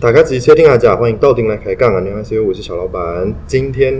大家直接听下家，欢迎到顶来开杠啊！你好，C 我是小老板。今天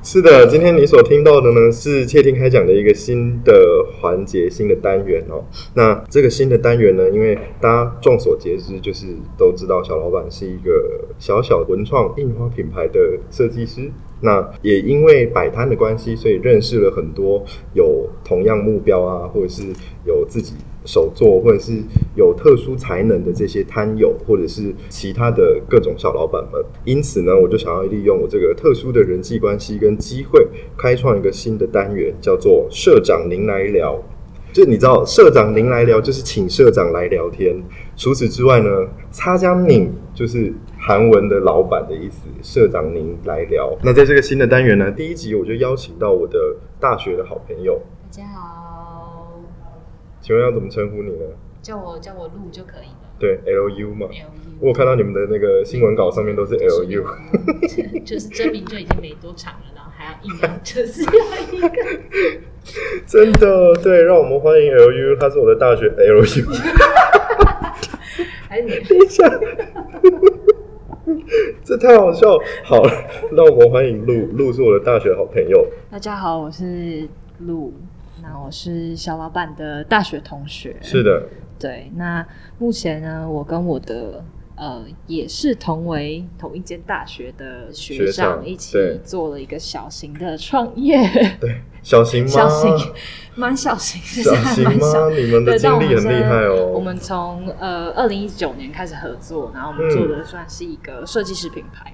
是的，今天你所听到的呢是窃听开讲的一个新的环节、新的单元哦。那这个新的单元呢，因为大家众所皆知，就是都知道小老板是一个小小文创印花品牌的设计师。那也因为摆摊的关系，所以认识了很多有同样目标啊，或者是有自己手作，或者是有特殊才能的这些摊友，或者是其他的各种小老板们。因此呢，我就想要利用我这个特殊的人际关系跟机会，开创一个新的单元，叫做“社长您来聊”。就你知道，社长您来聊，就是请社长来聊天。除此之外呢，擦江敏就是韩文的老板的意思。社长您来聊。那在这个新的单元呢，第一集我就邀请到我的大学的好朋友。大家好，请问要怎么称呼你呢？叫我叫我录就可以了。对，L U 嘛。L U 我有看到你们的那个新闻稿上面都是 L U。就是真名就已经没多长了，然后还要硬要就是要一个。真的，对，让我们欢迎 L U，他是我的大学 L U。还是你等一下，这太好笑了。好了，让我们欢迎露，露是我的大学好朋友。大家好，我是我是小老板的大学同学。是的，对，那目前呢，我跟我的呃也是同为同一间大学的学学长长一起做了一个小型的创业，对，小型吗？小型，蛮小型，小型蛮小吗？你们的对，经但我们历很厉害哦。我们从呃二零一九年开始合作，然后我们做的算是一个设计师品牌。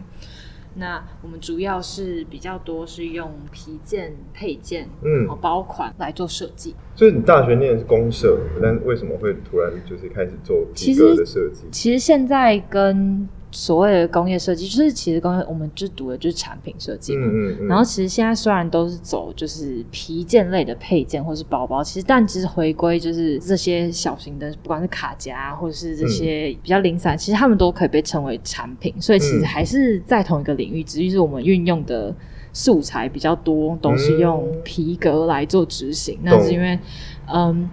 那我们主要是比较多是用皮件、配件、嗯嗯，包款来做设计。就是你大学念的是公社，但为什么会突然就是开始做皮革的设计？其实现在跟所谓的工业设计，就是其实工业我们就读的就是产品设计嘛。嗯嗯嗯。然后其实现在虽然都是走就是皮件类的配件或是包包，其实但其实回归就是这些小型的，不管是卡夹或者是这些比较零散，其实他们都可以被称为产品。所以其实嗯还是在同一个领域，只是我们运用的素材比较多，都是用皮革来做执行。那是因为嗯。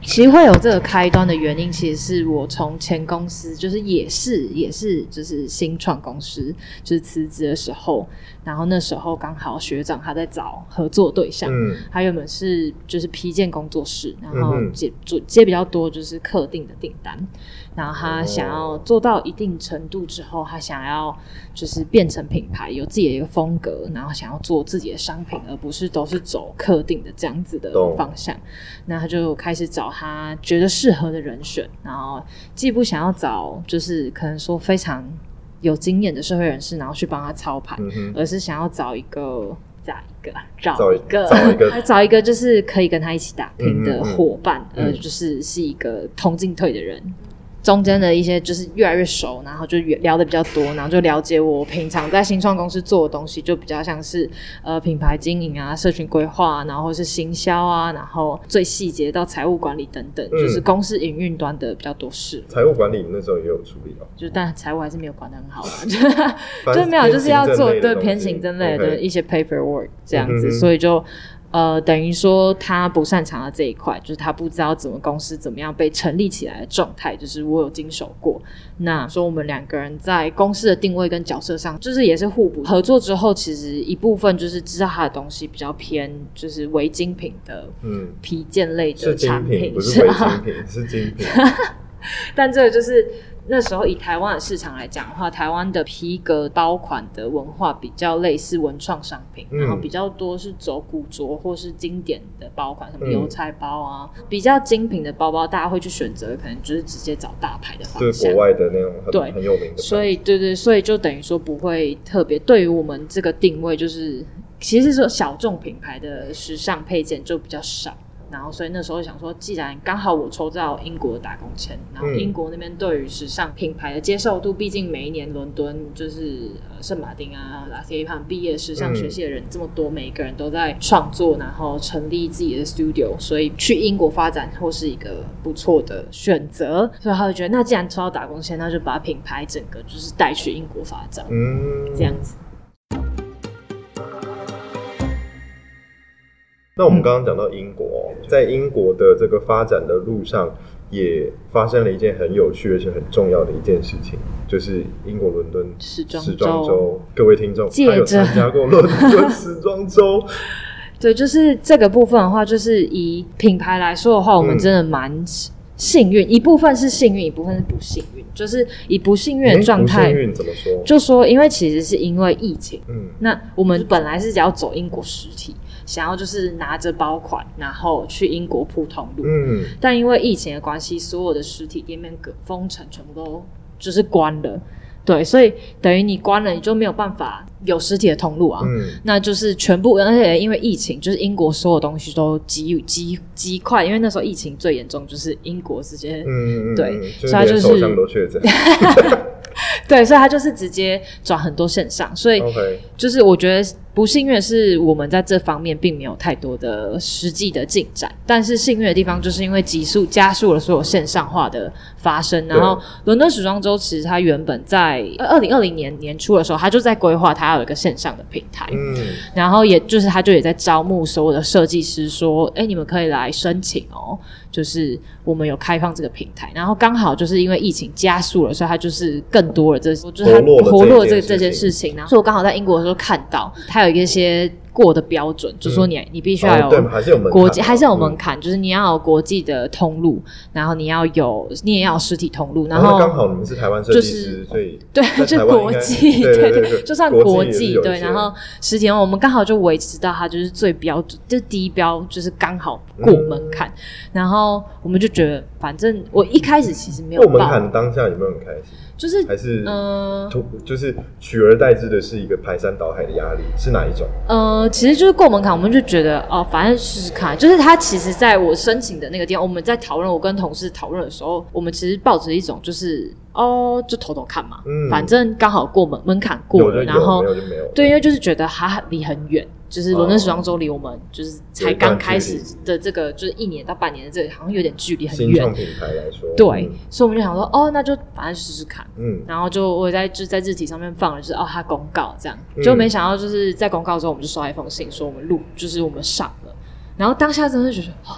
其实会有这个开端的原因，其实是我从前公司，就是也是也是就是新创公司，就是辞职的时候，然后那时候刚好学长他在找合作对象，嗯。他原本是就是批件工作室，然后接做接比较多就是客定的订单，然后他想要做到一定程度之后，他想要就是变成品牌，有自己的一个风格，然后想要做自己的商品，而不是都是走特定的这样子的方向。那他就开始找他觉得适合的人选，然后既不想要找就是可能说非常有经验的社会人士，然后去帮他操盘，嗯，而是想要找一个找一个找找一个找一个找一个就是可以跟他一起打拼的伙伴，嗯呃，就是是一个同进退的人。中间的一些就是越来越熟，然后就越聊的比较多，然后就了解我平常在新创公司做的东西，就比较像是呃品牌经营啊、社群规划啊，然后是行销啊，然后最细节到财务管理等等，嗯就是公司营运端的比较多事。财务管理那时候也有处理哦。就但财务还是没有管得很好就没有就是要做对偏行政类的一些 paperwork 这样子，嗯哼所以就呃等于说他不擅长的这一块，就是他不知道怎么公司怎么样被成立起来的状态，就是我有经手过。那说我们两个人在公司的定位跟角色上，就是也是互补。合作之后，其实一部分就是知道他的东西比较偏就是微精品的嗯，皮件类的产精品，不是精品，是精品。但这个就是那时候以台湾的市场来讲的话，台湾的皮革包款的文化比较类似文创商品，嗯然后比较多是走古着或是经典的包款，什么嗯邮差包啊，比较精品的包包，大家会去选择，可能就是直接找大牌的方向对国。外的那种对很很有名的。所以，对对，所以就等于说不会特别对于我们这个定位，就是其实说小众品牌的时尚配件就比较少。然后，所以那时候想说，既然刚好我抽到英国的打工签，然后嗯英国那边对于时尚品牌的接受度，毕竟每一年伦敦就是呃圣马丁啊、拉斯维潘毕业时尚学系的人这么多，每一个人都在创作，然后成立自己的 studio，所以去英国发展或是一个不错的选择。所以他就觉得，那既然抽到打工签，那就把品牌整个就是带去英国发展，嗯，这样子。那我们刚刚讲到英国哦，在英国的这个发展的路上，也发生了一件很有趣而且很重要的一件事情，就是英国伦敦时装周。周。各位听众，借他有着参加过伦敦时装周，对，就是这个部分的话，就是以品牌来说的话，我们嗯真的蛮幸运，一部分是幸运，一部分是不幸运。就是以不幸运的状态幸，运怎么说？就说因为其实是因为疫情，嗯。那我们本来是要走英国实体，想要就是拿着包款，然后去英国普通路，嗯，但因为疫情的关系，所有的实体店面隔封城，全部都就是关了。对，所以等于你关了，你就没有办法有实体的通路啊。嗯那就是全部，而且因为疫情，就是英国所有东西都极极极快，因为那时候疫情最严重，就是英国直接、嗯嗯，对所以他就是连首相都确诊。对，所以他就是直接转很多线上，所以就是我觉得不幸运的是，我们在这方面并没有太多的实际的进展，但是幸运的地方就是因为急速加速了所有线上化的发生。然后伦敦时装周其实它原本在二零二零年年初的时候，它就在规划它要有一个线上的平台，嗯。然后也就是它就也在招募所有的设计师，说，哎，你们可以来申请哦，就是我们有开放这个平台，然后刚好就是因为疫情加速了，所以它就是更多了这，就是它活络这这件事情。事情，然后所以我刚好在英国的时候看到，它有一些过的标准，就说你你必须要有还是有门国际，嘛还是有门嗯槛，就是你要有国际的通路，然后你要有你也要有实体通路，然然后后刚好你们是台湾设计师，就是所以 对，就国际，对对对，就算国国际对，然后实体我们刚好就维持到它就是最标准，就低标就是刚好过门槛，然后我们就觉得，反正我一开始其实没有过门报，槛当下有没有很开心？就是还是嗯突就是取而代之的是一个排山倒海的压力，是哪一种？呃，其实就是过门槛，我们就觉得哦，反正试试看。就是他其实在我申请的那个地方，我们在讨论，我跟同事讨论的时候，我们其实抱着一种就是哦，就投投看嘛，嗯反正刚好过门门槛过了，有有，然后。对，因为就是觉得它离很远，就是伦敦时装周离我们就是才刚开始的这个，就是一年到半年的这个，好像有点距离很远。品牌来说，对，所以我们就想说，哦，那就反正试试看。嗯，然后就我也在就在日体上面放了，就是哦，他公告这样，嗯就没想到就是在公告之后，我们就收到一封信，说我们录，就是我们上了。然后当下真的觉得，哦，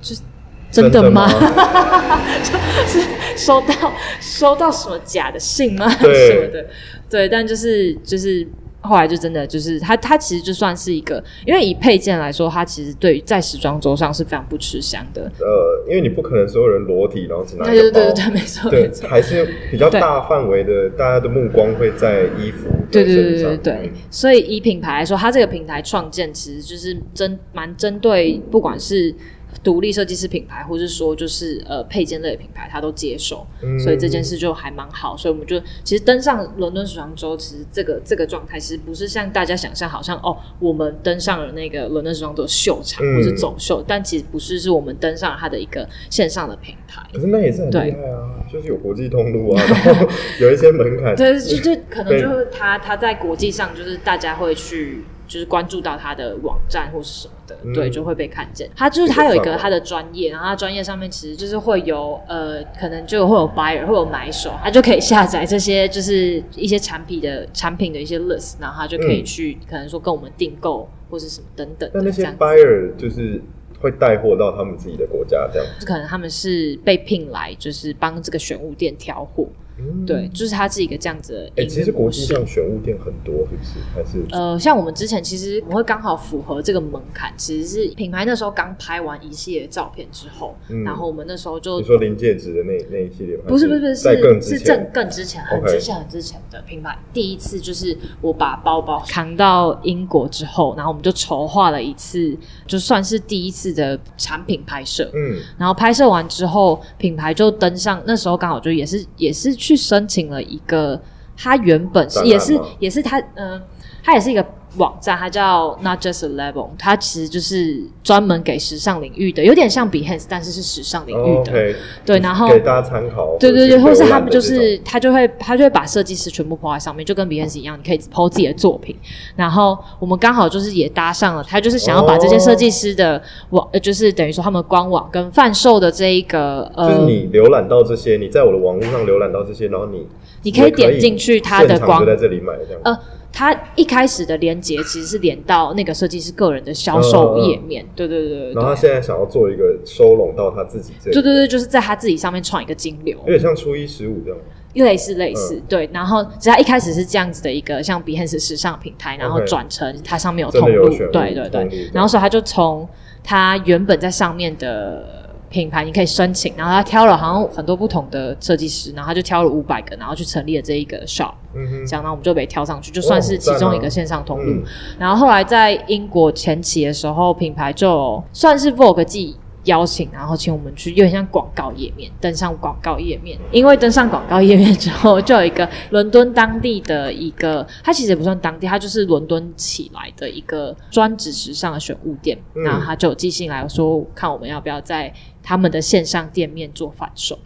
就是真的吗？是收到收到什么假的信吗？什么的？对，但就是就是后来就真的就是它它其实就算是一个，因为以配件来说，它其实对于在时装周上是非常不吃香的。呃，因为你不可能所有人裸体，然后只拿对一个包，对对对对，没错对，还是比较大范围的，大家的目光会在衣服对对对对，所以以品牌来说，它这个平台创建其实就是针蛮针对，不管是独立设计师品牌，或是说就是呃配件类的品牌，他都接受，嗯。所以这件事就还蛮好。所以我们就其实登上伦敦时装周，其实这个这个状态其实不是像大家想象，好像哦，我们登上了那个伦敦时装周秀场嗯。或是走秀，但其实不是，是我们登上了它的一个线上的平台。可是那也是很对。厉害啊，就是有国际通路啊，然后有一些门槛，对，就就可能就是他他在国际上，就是大家会去就是关注到他的网站或是什么的，嗯对，就会被看见。他就是他有一这个他的专业，然后他专业上面其实就是会有呃，可能就会有 buyer 会有买手，他就可以下载这些就是一些产品的产品的一些 list，然后他就可以嗯。去、可能说跟我们订购或是什么等等那那些 buyer 就是会带货到他们自己的国家，这样，可能他们是被聘来，就是帮这个选物店挑货，嗯对，就是它是一个这样子的哎、营其实国际。上选物店很多，是不是？还是呃，像我们之前其实我们会刚好符合这个门槛，其实是品牌那时候刚拍完一系列照片之后，嗯然后我们那时候就你说临界值的那那一系列？不是不是不是在更是正，更之前很之前很之前的品牌，第一次就是我把包包扛到英国之后，然后我们就筹划了一次，就算是第一次的产品拍摄，嗯然后拍摄完之后，品牌就登上，那时候刚好就也是也是去申请了一个，他原本是也是也是他嗯、它也是一个网站，它叫 Not Just a Level，它其实就是专门给时尚领域的，有点像 Behance，但是是时尚领域哦的。对然后给大家参考，对对对，或是他们就是他就会他就会把设计师全部抛在上面，就跟 Behance 一样，你可以抛自己的作品。然后我们刚好就是也搭上了，他就是想要把这些设计师的网，呃就是等于说他们官网跟贩售的这一个呃，就是你浏览到这些，你在我的网络上浏览到这些，然后你你可以点进去它的现场光就在这里买这样。呃，它一开始的连接其实是连到那个设计师个人的销售页面，对对对对然后他现在想要做一个收拢到他自己这，对对对，就是在他自己上面创一个金流，有点像初一十五这样。类似类似，对。然后只要一开始是这样子的一个像 Behance 时尚平台，然后转成它上面有通路，对对对。然后所以他就从他原本在上面的。品牌你可以申请，然后他挑了好像很多不同的设计师，然后他就挑了五百个，然后去成立了这一个 shop，嗯这样呢我们就被挑上去，就算是其中一个线上通路。然后后来在英国前期的时候，品牌就算是 Vogue 季。邀请，然后请我们去，有点像广告页面，登上广告页面。因为登上广告页面之后，就有一个伦敦当地的一个，它其实也不算当地，它就是伦敦起来的一个专职时尚的选物店。然后他就有寄信来说，看我们要不要在他们的线上店面做贩售。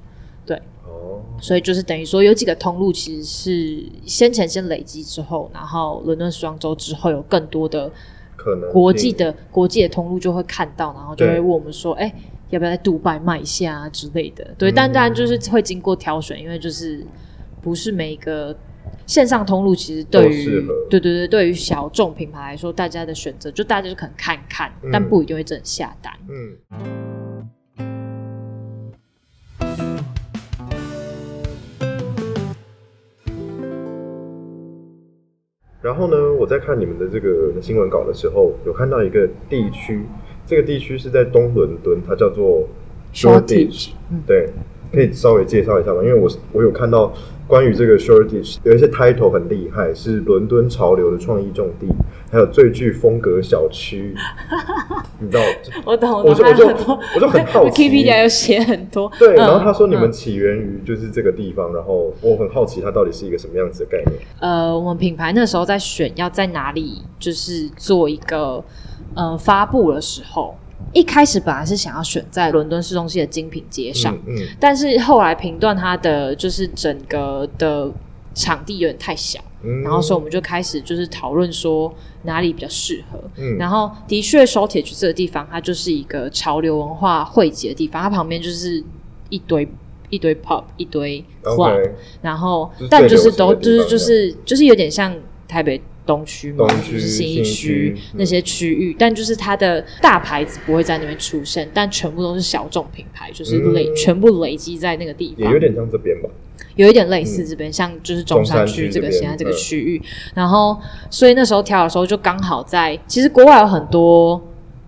对，哦，所以就是等于说，有几个通路其实是先前先累积之后，然后伦敦时装周之后有更多的。可能国际的国际的通路就会看到，然后就会问我们说：“哎，要不要在杜拜卖一下之类的？”对，但当然就是会经过挑选，因为就是不是每一个线上通路其实对于对对对，对于小众品牌来说，大家的选择就大家就可能看看，但不一定会真的下单。嗯。然后呢，我在看你们的这个新闻稿的时候，有看到一个地区，这个地区是在东伦敦，它叫做 Shoreditch。对，可以稍微介绍一下吗？因为我我有看到关于这个 Shoreditch 有一些 title 很厉害，是伦敦潮流的创意重地。还有最具风格小区，你知道？我懂，我就我就我就很好奇，Wikipedia 有写很多。对，然后他说你们起源于就是这个地方，然后我很好奇它到底是一个什么样子的概念。呃，我们品牌那时候在选要在哪里，就是做一个呃发布的时候，一开始本来是想要选在伦敦市中心的精品街上，嗯，但是后来评断它的就是整个的场地有点太小。然后，所以我们就开始就是讨论说哪里比较适合。然后，的确 s h o r t a g e 这个地方，它就是一个潮流文化汇集的地方。它旁边就是一堆一堆 pub，一堆 club。然后，但就是都就是就是就是有点像台北东区嘛，就是新一区那些区域。但就是它的大牌子不会在那边出现，但全部都是小众品牌，就是累全部累积在那个地方。也有点像这边吧。有一点类似这边，像就是中山区这个现在这个区域，然后所以那时候挑的时候就刚好在，其实国外有很多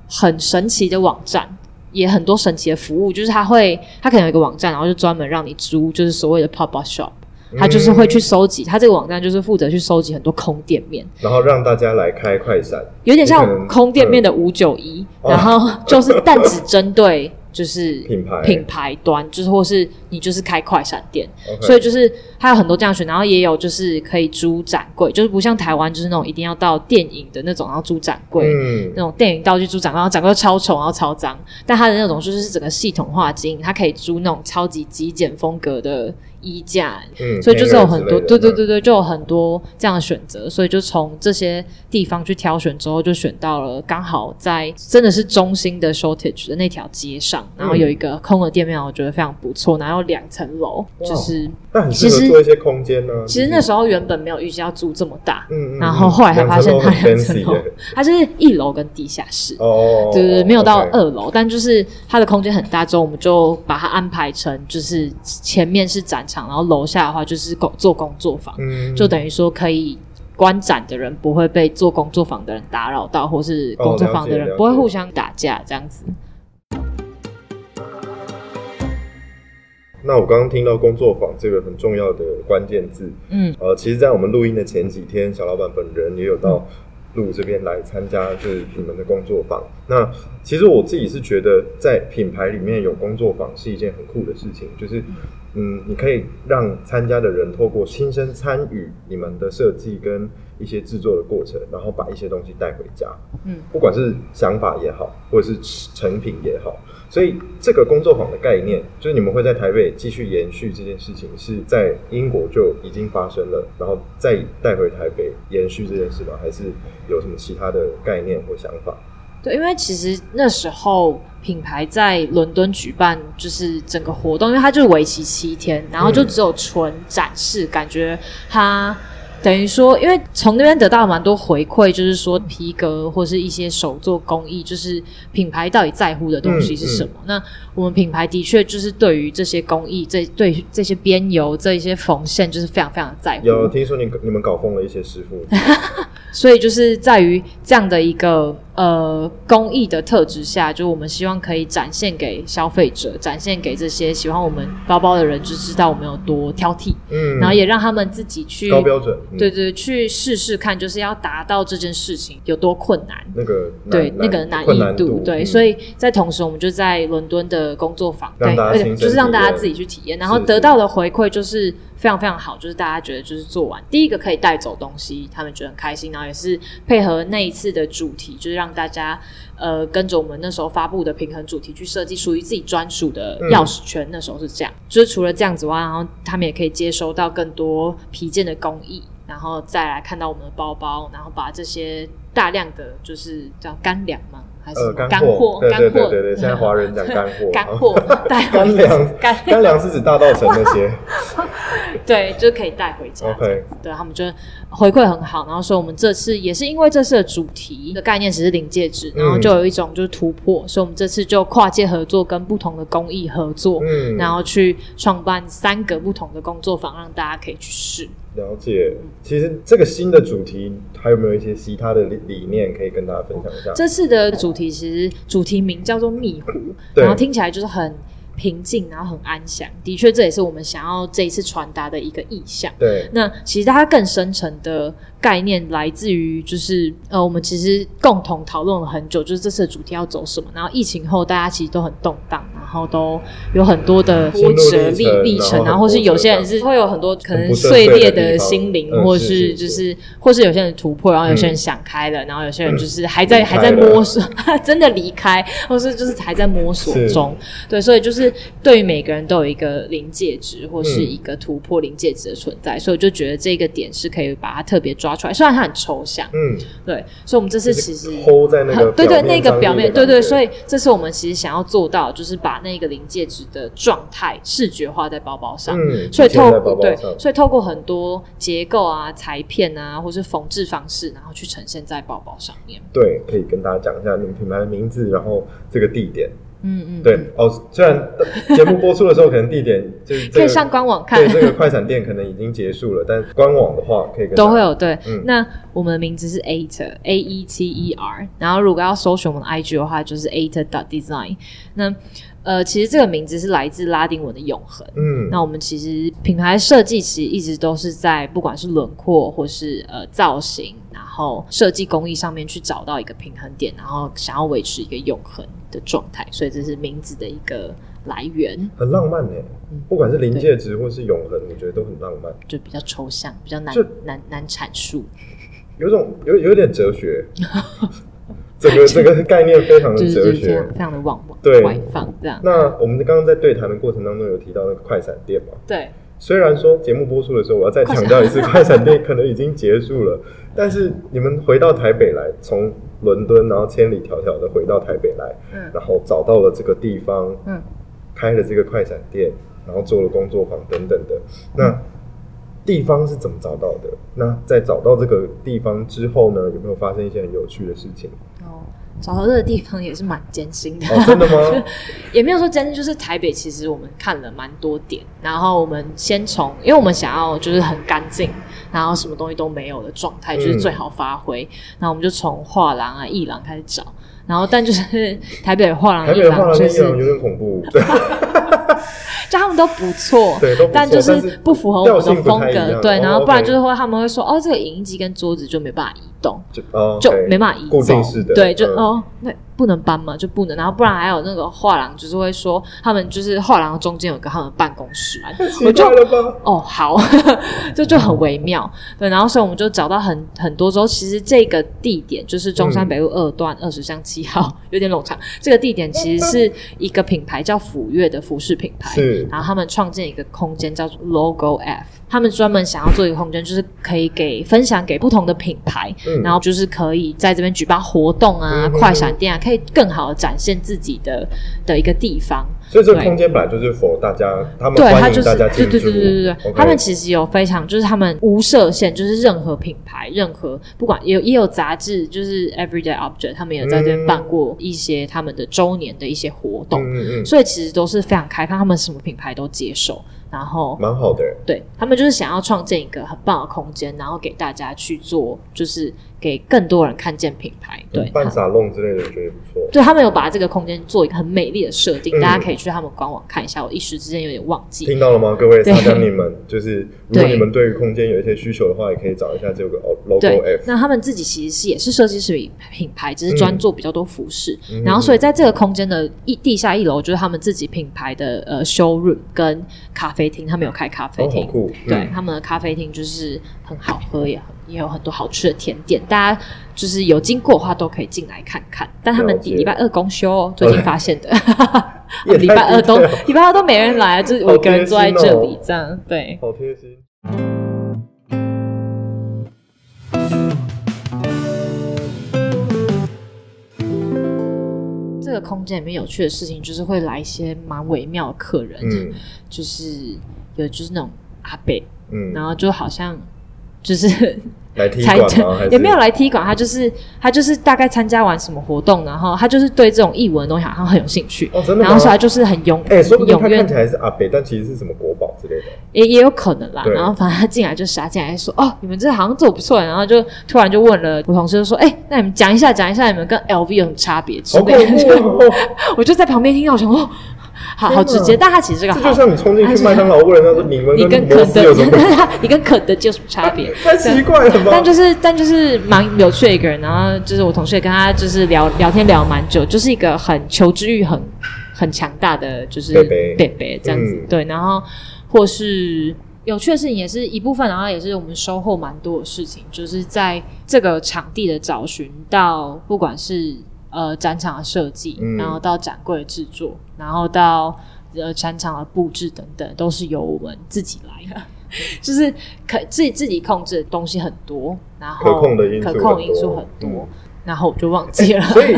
很神奇的网站，也很多神奇的服务，就是它会它可能有一个网站，然后就专门让你租，就是所谓的 pop up shop，他就是会去收集，他这个网站就是负责去收集很多空店面，然后让大家来开快闪，有点像空店面的五九一，然后就是但只针对。就是 品牌。品牌端，就是或是你就是开快闪店，所以就是它有很多这样选，然后也有就是可以租展柜，就是不像台湾就是那种一定要到电影的那种，然后租展柜，那种电影道具租展柜，然后展柜超丑，然后超脏，但它的那种就是整个系统化经营，它可以租那种超级极简风格的。衣架，嗯所以就是有很多，对对对对，就有很多这样的选择，所以就从这些地方去挑选之后，就选到了刚好在真的是中心的 shortage 的那条街上，然后有一个空的店面，我觉得非常不错，然后两层楼，就是其实做一些空间呢。其实那时候原本没有预计要租这么大，嗯然后后来才发现它两层楼，它是一楼跟地下室，哦，对对，没有到二楼，但就是它的空间很大，之后我们就把它安排成就是前面是展。然后楼下的话就是工做工作坊，就等于说可以观展的人不会被做工作坊的人打扰到，或是工作坊的人不会互相打架这样子。那我刚刚听到工作坊这个很重要的关键字，嗯，呃，其实，在我们录音的前几天，小老板本人也有到。路这边来参加就是你们的工作坊。那其实我自己是觉得，在品牌里面有工作坊是一件很酷的事情。就是，嗯，你可以让参加的人透过亲身参与你们的设计跟一些制作的过程，然后把一些东西带回家。嗯，不管是想法也好，或者是成品也好。所以这个工作坊的概念，就是你们会在台北继续延续这件事情，是在英国就已经发生了，然后再带回台北延续这件事吗？还是有什么其他的概念或想法？对，因为其实那时候品牌在伦敦举办就是整个活动，因为它就是为期七天，然后就只有纯展示，感觉它。等于说，因为从那边得到蛮多回馈，就是说皮革或是一些手作工艺，就是品牌到底在乎的东西是什么？那我们品牌的确就是对于这些工艺，这对这些边油、这一些缝线，就是非常非常在乎。有听说你你们搞疯了一些师傅，所以就是在于这样的一个呃工艺的特质下，就我们希望可以展现给消费者，展现给这些喜欢我们包包的人，就知道我们有多挑剔，嗯，然后也让他们自己去高标准，嗯对对，去试试看，就是要达到这件事情有多困难。那个对那个难易度，对，嗯。所以在同时，我们就在伦敦的工作坊，对，而且就是让大家自己去体验，然后得到的回馈就是非常非常好，就是大家觉得就是做完第一个可以带走东西，他们觉得很开心，然后也是配合那一次的主题，就是让大家呃跟着我们那时候发布的平衡主题去设计属于自己专属的嗯钥匙圈，那时候是这样，就是除了这样子外，然后他们也可以接收到更多皮件的工艺。然后再来看到我们的包包，然后把这些大量的就是叫干粮嘛？还是干货，对干货，对对对对，现在华人讲干货，干货 带回干粮 干干粮是指大稻城那些对，就可以带回家。，OK，对他们就回馈很好，然后说我们这次也是因为这次的主题的概念只是临界值，然后就有一种就是突破，所以我们这次就跨界合作，跟不同的工艺合作，嗯，然后去创办三个不同的工作坊，让大家可以去试。了解。其实这个新的主题还有没有一些其他的理理念可以跟大家分享一下？这次的主题其实主题名叫做蜜湖，然后听起来就是很平静，然后很安详。的确，这也是我们想要这一次传达的一个意向。对，那其实它更深层的概念来自于，就是呃，我们其实共同讨论了很久，就是这次的主题要走什么。然后疫情后，大家其实都很动荡，然后都有很多的波折历历历程，然后或是有些人是会有很多可能碎裂的心灵，嗯或是是就是或是有些人突破，然后有些人嗯想开了，然后有些人就是还在、还在摸索，真的离开，或是就是还在摸索中。对，所以就是对于每个人都有一个临界值或是嗯一个突破临界值的存在，所以我就觉得这个点是可以把它特别抓出来，虽然它很抽象，嗯，对，所以我们这次其实。hold 在那个对对，那个表面，对对，所以这是我们其实想要做到，就是把那个临界值的状态视觉化在包包上。嗯，所以透过对所以透过很多结构啊、裁片啊，或是缝制方式，然后去呈现在包包上面。对，可以跟大家讲一下你们品牌的名字，然后这个地点。嗯嗯，对哦，虽然节目播出的时候可能地点就 是这个可以上官网看对，这个快闪店可能已经结束了，但官网的话可以跟都会有对。嗯那我们的名字是 Ater A E T E R，然后如果要搜寻我们的 IG 的话，就是 Ater dot design。那呃，其实这个名字是来自拉丁文的永恒。嗯，那我们其实品牌设计其实一直都是在不管是轮廓或是呃造型，然后设计工艺上面去找到一个平衡点，然后想要维持一个永恒的状态，所以这是名字的一个来源，很浪漫呢，嗯不管是临界值或是永恒，我觉得都很浪漫，就比较抽象，比较难难难阐述，有种有有点哲学，整个这个概念非常的就是就哲学是非常。非常的往对外放这样。那我们刚刚在对谈的过程当中有提到那个快闪店嘛？对，虽然说节目播出的时候，我要再强调一次，快闪店可能已经结束了，但是你们回到台北来，从伦敦然后千里迢迢的回到台北来，嗯然后找到了这个地方，嗯，开了这个快闪店，然后做了工作坊等等的。那地方是怎么找到的？那在找到这个地方之后呢，有没有发生一些很有趣的事情？哦，找到这个地方也是蛮艰辛的。哦，真的吗？也没有说艰辛，就是台北，其实我们看了蛮多点，然后我们先从，因为我们想要就是很干净，然后什么东西都没有的状态，就是最好发挥。然后我们就从画廊啊、艺廊开始找，然后但就是 台北的画廊、艺廊廊就是廊有点恐怖，对 就他们都不错，对，都不错但就是不符合我们的风格对，哦然后不然就是会他们会说，哦，这个影印机跟桌子就没办法移动，就哦就没办法移固走，定式的，对，就、嗯哦，那不能搬嘛，就不能。然后不然还有那个画廊，就是会说他们就是画廊中间有个他们办公室，我就？哦好，这就很微妙。对，然后所以我们就找到很很多之后，其实这个地点就是中山北路二段二十巷七号，有点冗长。这个地点其实是一个品牌叫府悦的服饰品牌，是。然后他们创建一个空间叫做 Logo F，他们专门想要做一个空间，就是可以给分享给不同的品牌，嗯。然后就是可以在这边举办活动啊、嗯快闪店啊，可以更好的展现自己的的一个地方。所以这个空间本来就是否大家，他们对，欢迎它就是进驻。对对对对对。他们其实有非常就是他们无设限，就是任何品牌、任何不管也有也有杂志，就是 Everyday Object，他们也在这边办过一些他们的周年的一些活动，嗯嗯嗯，所以其实都是非常开放，他们什么品牌都接受，然后。蛮好的。对他们就是想要创建一个很棒的空间，然后给大家去做，就是给更多人看见品牌。对，办沙龙之类的，我觉得不错。对他们有把这个空间做一个很美丽的设定，嗯大家可以去他们官网看一下。我一时之间有点忘记。听到了吗，各位对沙江你们？就是如果你们对于空间有一些需求的话，也可以找一下这个 logo 对 F。，那他们自己其实是也是设计师品牌，只是专做比较多服饰。嗯然后，所以在这个空间的一地下一楼，就是他们自己品牌的呃 showroom 跟咖啡厅，他们有开咖啡厅。酷。对，嗯他们的咖啡厅就是很好喝，也很也有很多好吃的甜点，大家就是有经过的话都可以进来看看。但他们礼拜二公休哦，最近发现的，也礼拜二都礼拜二都没人来，就是我一个人坐在这里这样。对，好贴心。这个空间里面有趣的事情就是会来一些蛮微妙的客人，嗯就是有就是那种阿伯，嗯，然后就好像就是来踢馆吗？也没有来踢馆，他就是他就是大概参加完什么活动，然后他就是对这种译文的东西好像很有兴趣，哦，真的？然后所以他就是很勇哎，说不定他看起来是阿北，但其实是什么国宝之类的。也也有可能啦。然后反正他进来就傻进来说：“哦，你们这好像做得不错。”然后就突然就问了我同事，就说：“哎、那你们讲一下，讲一下你们跟 LV 有什么差别之类的。哦！我就在旁边听到，我想哦，好好直接，但他其实这个好这就像你冲进去麦当劳问人家说：“你们你跟肯德斯有什么？”你跟肯德基有什么差别？太奇怪了吧？但就是但就是蛮有趣的一个人，然后就是我同事也跟他就是聊聊天聊蛮久，就是一个很求知欲很很强大的就是贝贝贝贝这样子、嗯对，然后或是有趣的事情也是一部分，然后也是我们收获蛮多的事情，就是在这个场地的找寻到不管是呃展场的设计，嗯然后到展柜的制作，然后到呃展场的布置等等，都是由我们自己来的。就是可自己自己控制的东西很多，然后可控的因素可控因素很多，然后我就忘记了。所以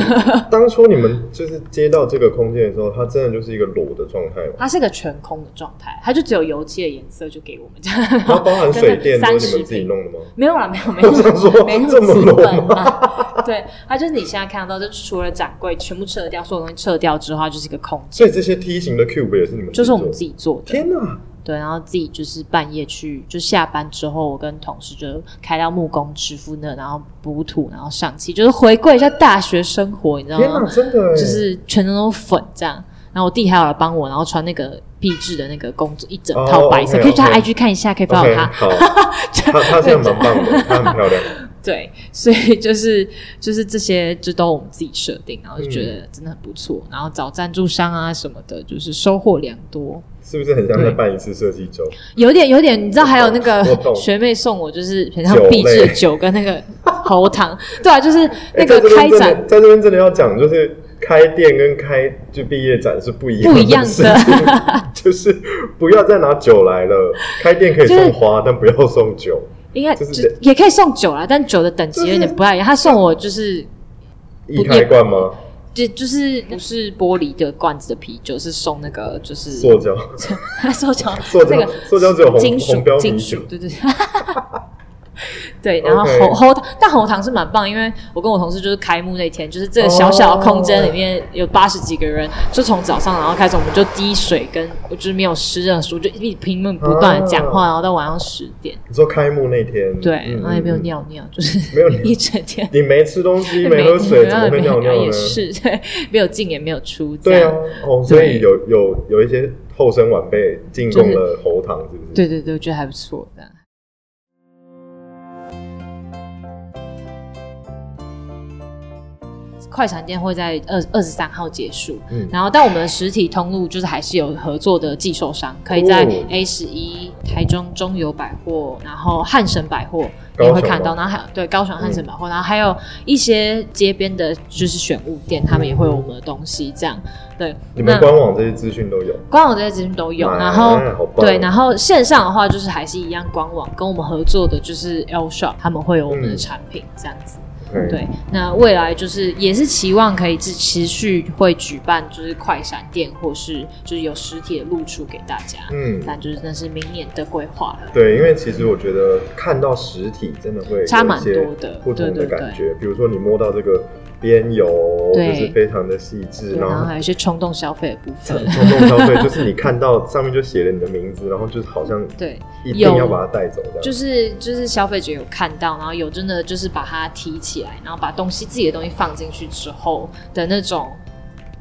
当初你们就是接到这个空间的时候，它真的就是一个裸的状态吗？它是个全空的状态，它就只有油漆的颜色就给我们这样，然后包含水电都是你们自己弄的吗？没有啦，没有没有，我想说没那这么资裸本。对，它就是你现在看得到，就除了展柜全部撤掉，所有东西撤掉之后，它就是一个空间，所以这些梯形的 cube 也是你们就是我们自己己做的。做的？天哪！对，然后自己就是半夜去，就下班之后，我跟同事就开到木工师傅那，然后补土，然后上漆，就是回归一下大学生活，你知道，吗？真的欸就是全都都粉这样。然后我弟还有来帮我，然后穿那个壁纸的那个工作一整哦套白色可以去他 IG 看一下，可以 follow OK，他。好，他他现在蛮棒的，他很漂亮。对，所以就是就是这些就都我们自己设定，然后就觉嗯得真的很不错。然后找赞助商啊什么的，就是收获良多。是不是很像在办一次设计周？有点有点，你知道还有那个学妹送我，就是很像酒类壁纸的酒跟那个喉糖，对啊，就是那 哎个开展在这边真的要讲，就是开店跟开就毕业展是不一样不一样的 就是不要再拿酒来了。开店可以就是送花，但不要送酒。应该就是也可以送酒啦，但酒的等级有点不太一样。他送我就是 易开罐吗？就就是不是玻璃的罐子的啤酒，是送那个就是塑胶，塑胶 塑胶那个，塑胶只有红金属金属，，对对对。对，然后喉喉糖，但喉糖是蛮棒，因为我跟我同事就是开幕那天，就是这个小小的空间里面有八十几个人，就从早上然后开始，我们就滴水跟就是没有湿任何书，就一直拼命不断的讲话，啊然后到晚上十点，你说开幕那天，对，嗯然后也没有，尿尿，就是没有 一整天。你没吃东西，没喝水，怎么会尿尿呢？也是，对，没有进也没有出，这对啊，哦，所以有有有一些后生晚辈进贡了喉糖，是不是？对对对，我觉得还不错，这快闪店会在二二十三号结束，嗯。然后但我们的实体通路就是还是有合作的寄售商，可以在哦。A 十一、台中中友百货，然后汉神百货也会看到，然后还有对高雄汉神百货，然后还有一些街边的就是选物店，他们也会有我们的东西，这样。对。你们官网这些资讯都有，官网这些资讯都有，哎然后对，然后线上的话就是还是一样，官网跟我们合作的就是 L Shop，他们会有我们的嗯。产品这样子。嗯，对，那未来就是也是期望可以持持续会举办就是快闪店，或是就是有实体的露出给大家。嗯，但就是那是明年的规划了。对，因为其实我觉得看到实体真的会差蛮多的不同的感觉。比如说你摸到这个边油，就是非常的细致，然后还有一些冲动消费的部分。冲动消费，就是你看到上面就写了你的名字，然后就是好像对，一定有要把它带走的。就是就是消费者有看到，然后有真的就是把它提起来，然后把东西自己的东西放进去之后的那种，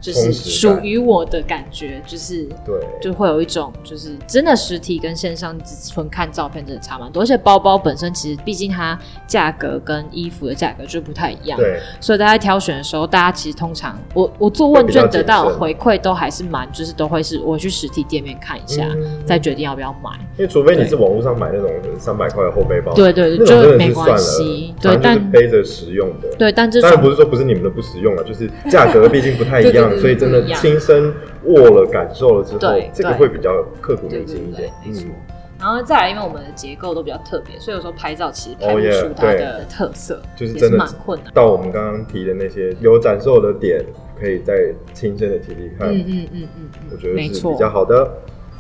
就是属于我的感觉，就是对，就会有一种就是真的实体跟线上只纯看照片真的差蛮多，而且包包本身其实毕竟它价格跟衣服的价格就不太一样，对，所以大家挑选的时候，大家其实通常我我做问卷得到的回馈都还是蛮就是都会是我去实体店面看一下，嗯再决定要不要买。因为除非你是网络上买那种三百块的后背包，对对对，就没关系，对，但背着实用的。对，但这当然不是说不是你们的不实用了，就是价格毕竟不太一样，所以真的亲身握了、感受了之后，这个会比较刻骨铭心一点。，没错嗯。然后再来，因为我们的结构都比较特别，所以有时候拍照其实拍出它对的特色，就是真的蛮困难。到我们刚刚提的那些有感受的点，可以再亲身的体力看，嗯嗯嗯嗯我觉嗯，没错得是比，较好的。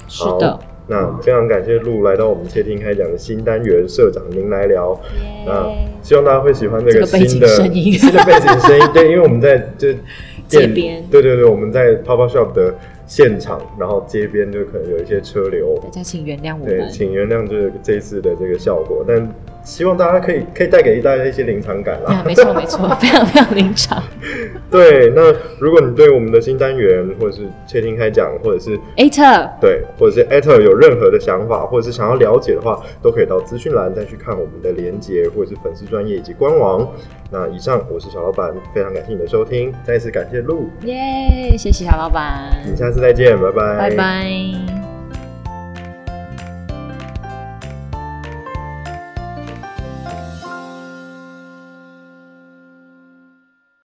好是的。那非常感谢路来到我们窃听开讲的新单元，社长您来聊。那希望大家会喜欢这个新的声音新的背景声音。对，因为我们在就店街边对对对，我们在 Pop Up Shop 的现场，然后街边就可能有一些车流。大家请原谅我对，们。请原谅这这一次的这个效果，但希望大家可以可以带给大家一些临场感啦。啊，没错没错，非常非常临场。对，那如果你对我们的新单元，或者是窃听开讲，或者是艾特，对，或者是 at 有任何的想法，或者是想要了解的话，都可以到资讯栏再去看我们的连接，或者是粉丝专业以及官网。那以上我是小老板，非常感谢你的收听，再次感谢路，耶，谢谢小老板，我们下次再见，拜拜，拜拜。